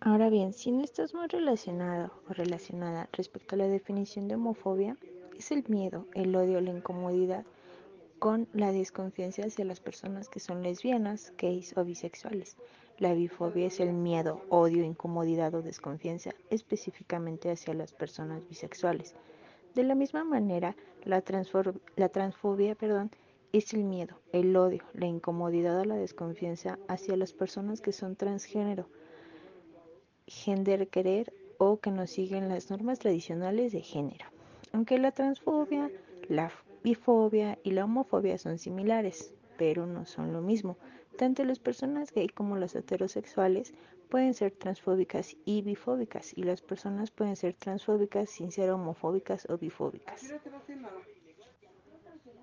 Ahora bien, si no estás muy relacionado o relacionada respecto a la definición de homofobia, es el miedo, el odio, la incomodidad con la desconfianza hacia las personas que son lesbianas, gays o bisexuales. La bifobia es el miedo, odio, incomodidad o desconfianza específicamente hacia las personas bisexuales. De la misma manera, la, la transfobia perdón, es el miedo, el odio, la incomodidad o la desconfianza hacia las personas que son transgénero, gender querer o que no siguen las normas tradicionales de género. Aunque la transfobia, la bifobia y la homofobia son similares, pero no son lo mismo. Tanto las personas gay como las heterosexuales pueden ser transfóbicas y bifóbicas, y las personas pueden ser transfóbicas sin ser homofóbicas o bifóbicas.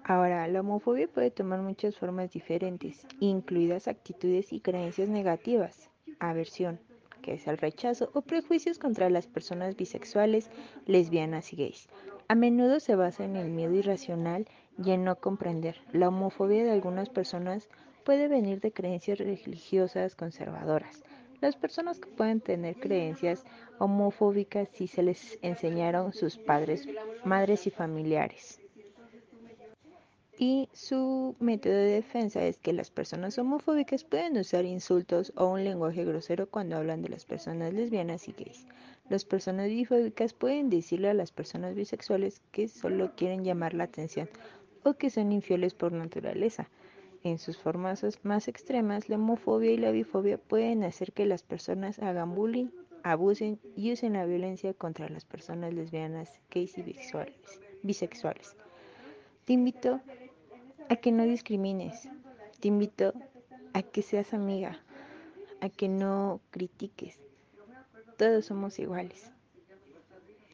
Ahora, la homofobia puede tomar muchas formas diferentes, incluidas actitudes y creencias negativas, aversión, que es el rechazo o prejuicios contra las personas bisexuales, lesbianas y gays. A menudo se basa en el miedo irracional y en no comprender. La homofobia de algunas personas puede venir de creencias religiosas conservadoras. Las personas que pueden tener creencias homofóbicas si se les enseñaron sus padres, madres y familiares. Y su método de defensa es que las personas homofóbicas pueden usar insultos o un lenguaje grosero cuando hablan de las personas lesbianas y gays. Las personas bifóbicas pueden decirle a las personas bisexuales que solo quieren llamar la atención o que son infieles por naturaleza. En sus formas más extremas, la homofobia y la bifobia pueden hacer que las personas hagan bullying, abusen y usen la violencia contra las personas lesbianas, gays y bisexuales. Te invito a que no discrimines, te invito a que seas amiga, a que no critiques. Todos somos iguales.